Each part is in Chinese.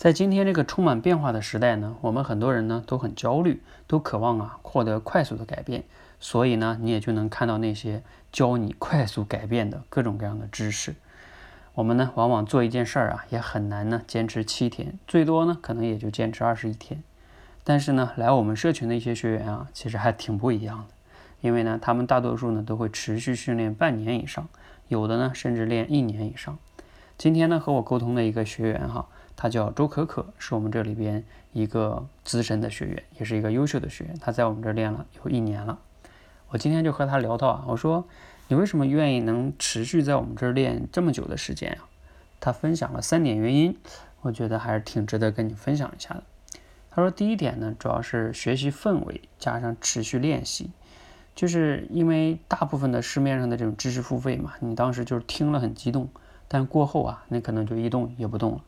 在今天这个充满变化的时代呢，我们很多人呢都很焦虑，都渴望啊获得快速的改变，所以呢，你也就能看到那些教你快速改变的各种各样的知识。我们呢，往往做一件事儿啊，也很难呢坚持七天，最多呢可能也就坚持二十一天。但是呢，来我们社群的一些学员啊，其实还挺不一样的。因为呢，他们大多数呢都会持续训练半年以上，有的呢甚至练一年以上。今天呢和我沟通的一个学员哈，他叫周可可，是我们这里边一个资深的学员，也是一个优秀的学员。他在我们这练了有一年了。我今天就和他聊到啊，我说你为什么愿意能持续在我们这儿练这么久的时间啊？他分享了三点原因，我觉得还是挺值得跟你分享一下的。他说第一点呢，主要是学习氛围加上持续练习。就是因为大部分的市面上的这种知识付费嘛，你当时就是听了很激动，但过后啊，你可能就一动也不动了。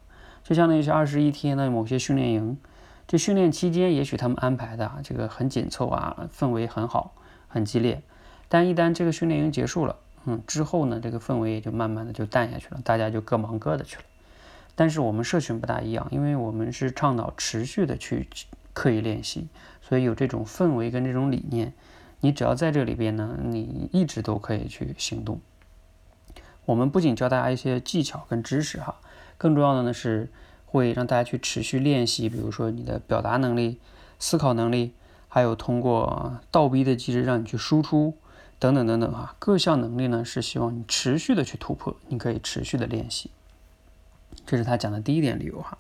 就相当于是二十一天的某些训练营，这训练期间也许他们安排的这个很紧凑啊，氛围很好，很激烈，但一旦这个训练营结束了，嗯，之后呢，这个氛围也就慢慢的就淡下去了，大家就各忙各的去了。但是我们社群不大一样，因为我们是倡导持续的去刻意练习，所以有这种氛围跟这种理念。你只要在这里边呢，你一直都可以去行动。我们不仅教大家一些技巧跟知识哈，更重要的呢是会让大家去持续练习，比如说你的表达能力、思考能力，还有通过倒逼的机制让你去输出等等等等哈，各项能力呢是希望你持续的去突破，你可以持续的练习。这是他讲的第一点理由哈。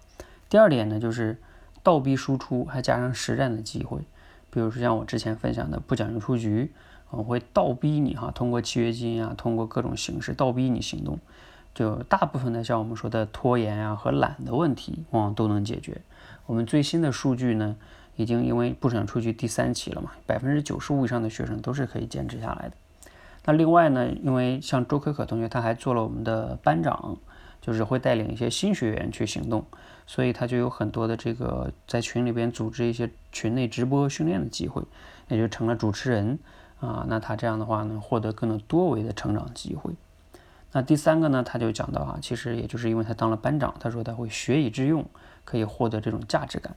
第二点呢就是倒逼输出，还加上实战的机会。比如说像我之前分享的不讲究出局，我会倒逼你哈，通过契约金啊，通过各种形式倒逼你行动。就大部分的像我们说的拖延啊和懒的问题，往往都能解决。我们最新的数据呢，已经因为不想出去第三期了嘛，百分之九十五以上的学生都是可以坚持下来的。那另外呢，因为像周可可同学，他还做了我们的班长。就是会带领一些新学员去行动，所以他就有很多的这个在群里边组织一些群内直播训练的机会，也就成了主持人啊。那他这样的话呢，获得更多维的成长机会。那第三个呢，他就讲到啊，其实也就是因为他当了班长，他说他会学以致用，可以获得这种价值感。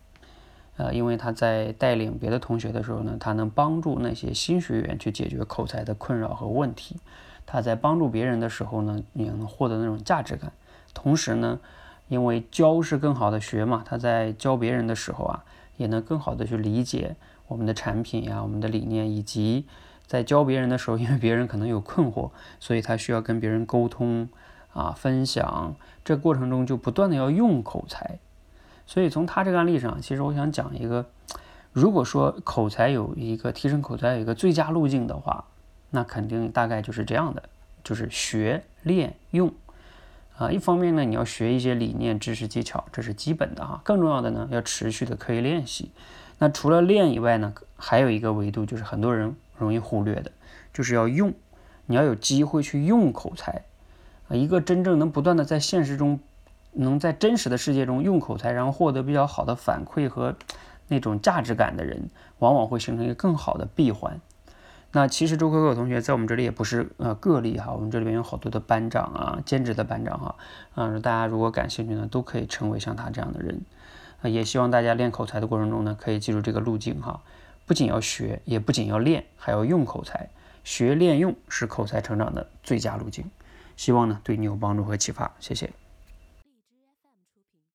呃，因为他在带领别的同学的时候呢，他能帮助那些新学员去解决口才的困扰和问题。他在帮助别人的时候呢，也能获得那种价值感。同时呢，因为教是更好的学嘛，他在教别人的时候啊，也能更好的去理解我们的产品呀、我们的理念，以及在教别人的时候，因为别人可能有困惑，所以他需要跟别人沟通啊、分享，这过程中就不断的要用口才。所以从他这个案例上，其实我想讲一个，如果说口才有一个提升口才有一个最佳路径的话，那肯定大概就是这样的，就是学、练、用。啊，一方面呢，你要学一些理念、知识、技巧，这是基本的哈。更重要的呢，要持续的刻意练习。那除了练以外呢，还有一个维度，就是很多人容易忽略的，就是要用。你要有机会去用口才。啊，一个真正能不断的在现实中，能在真实的世界中用口才，然后获得比较好的反馈和那种价值感的人，往往会形成一个更好的闭环。那其实周可可同学在我们这里也不是呃个例哈，我们这里边有好多的班长啊，兼职的班长哈，啊，大家如果感兴趣呢，都可以成为像他这样的人，啊，也希望大家练口才的过程中呢，可以记住这个路径哈，不仅要学，也不仅要练，还要用口才，学练用是口才成长的最佳路径，希望呢对你有帮助和启发，谢谢。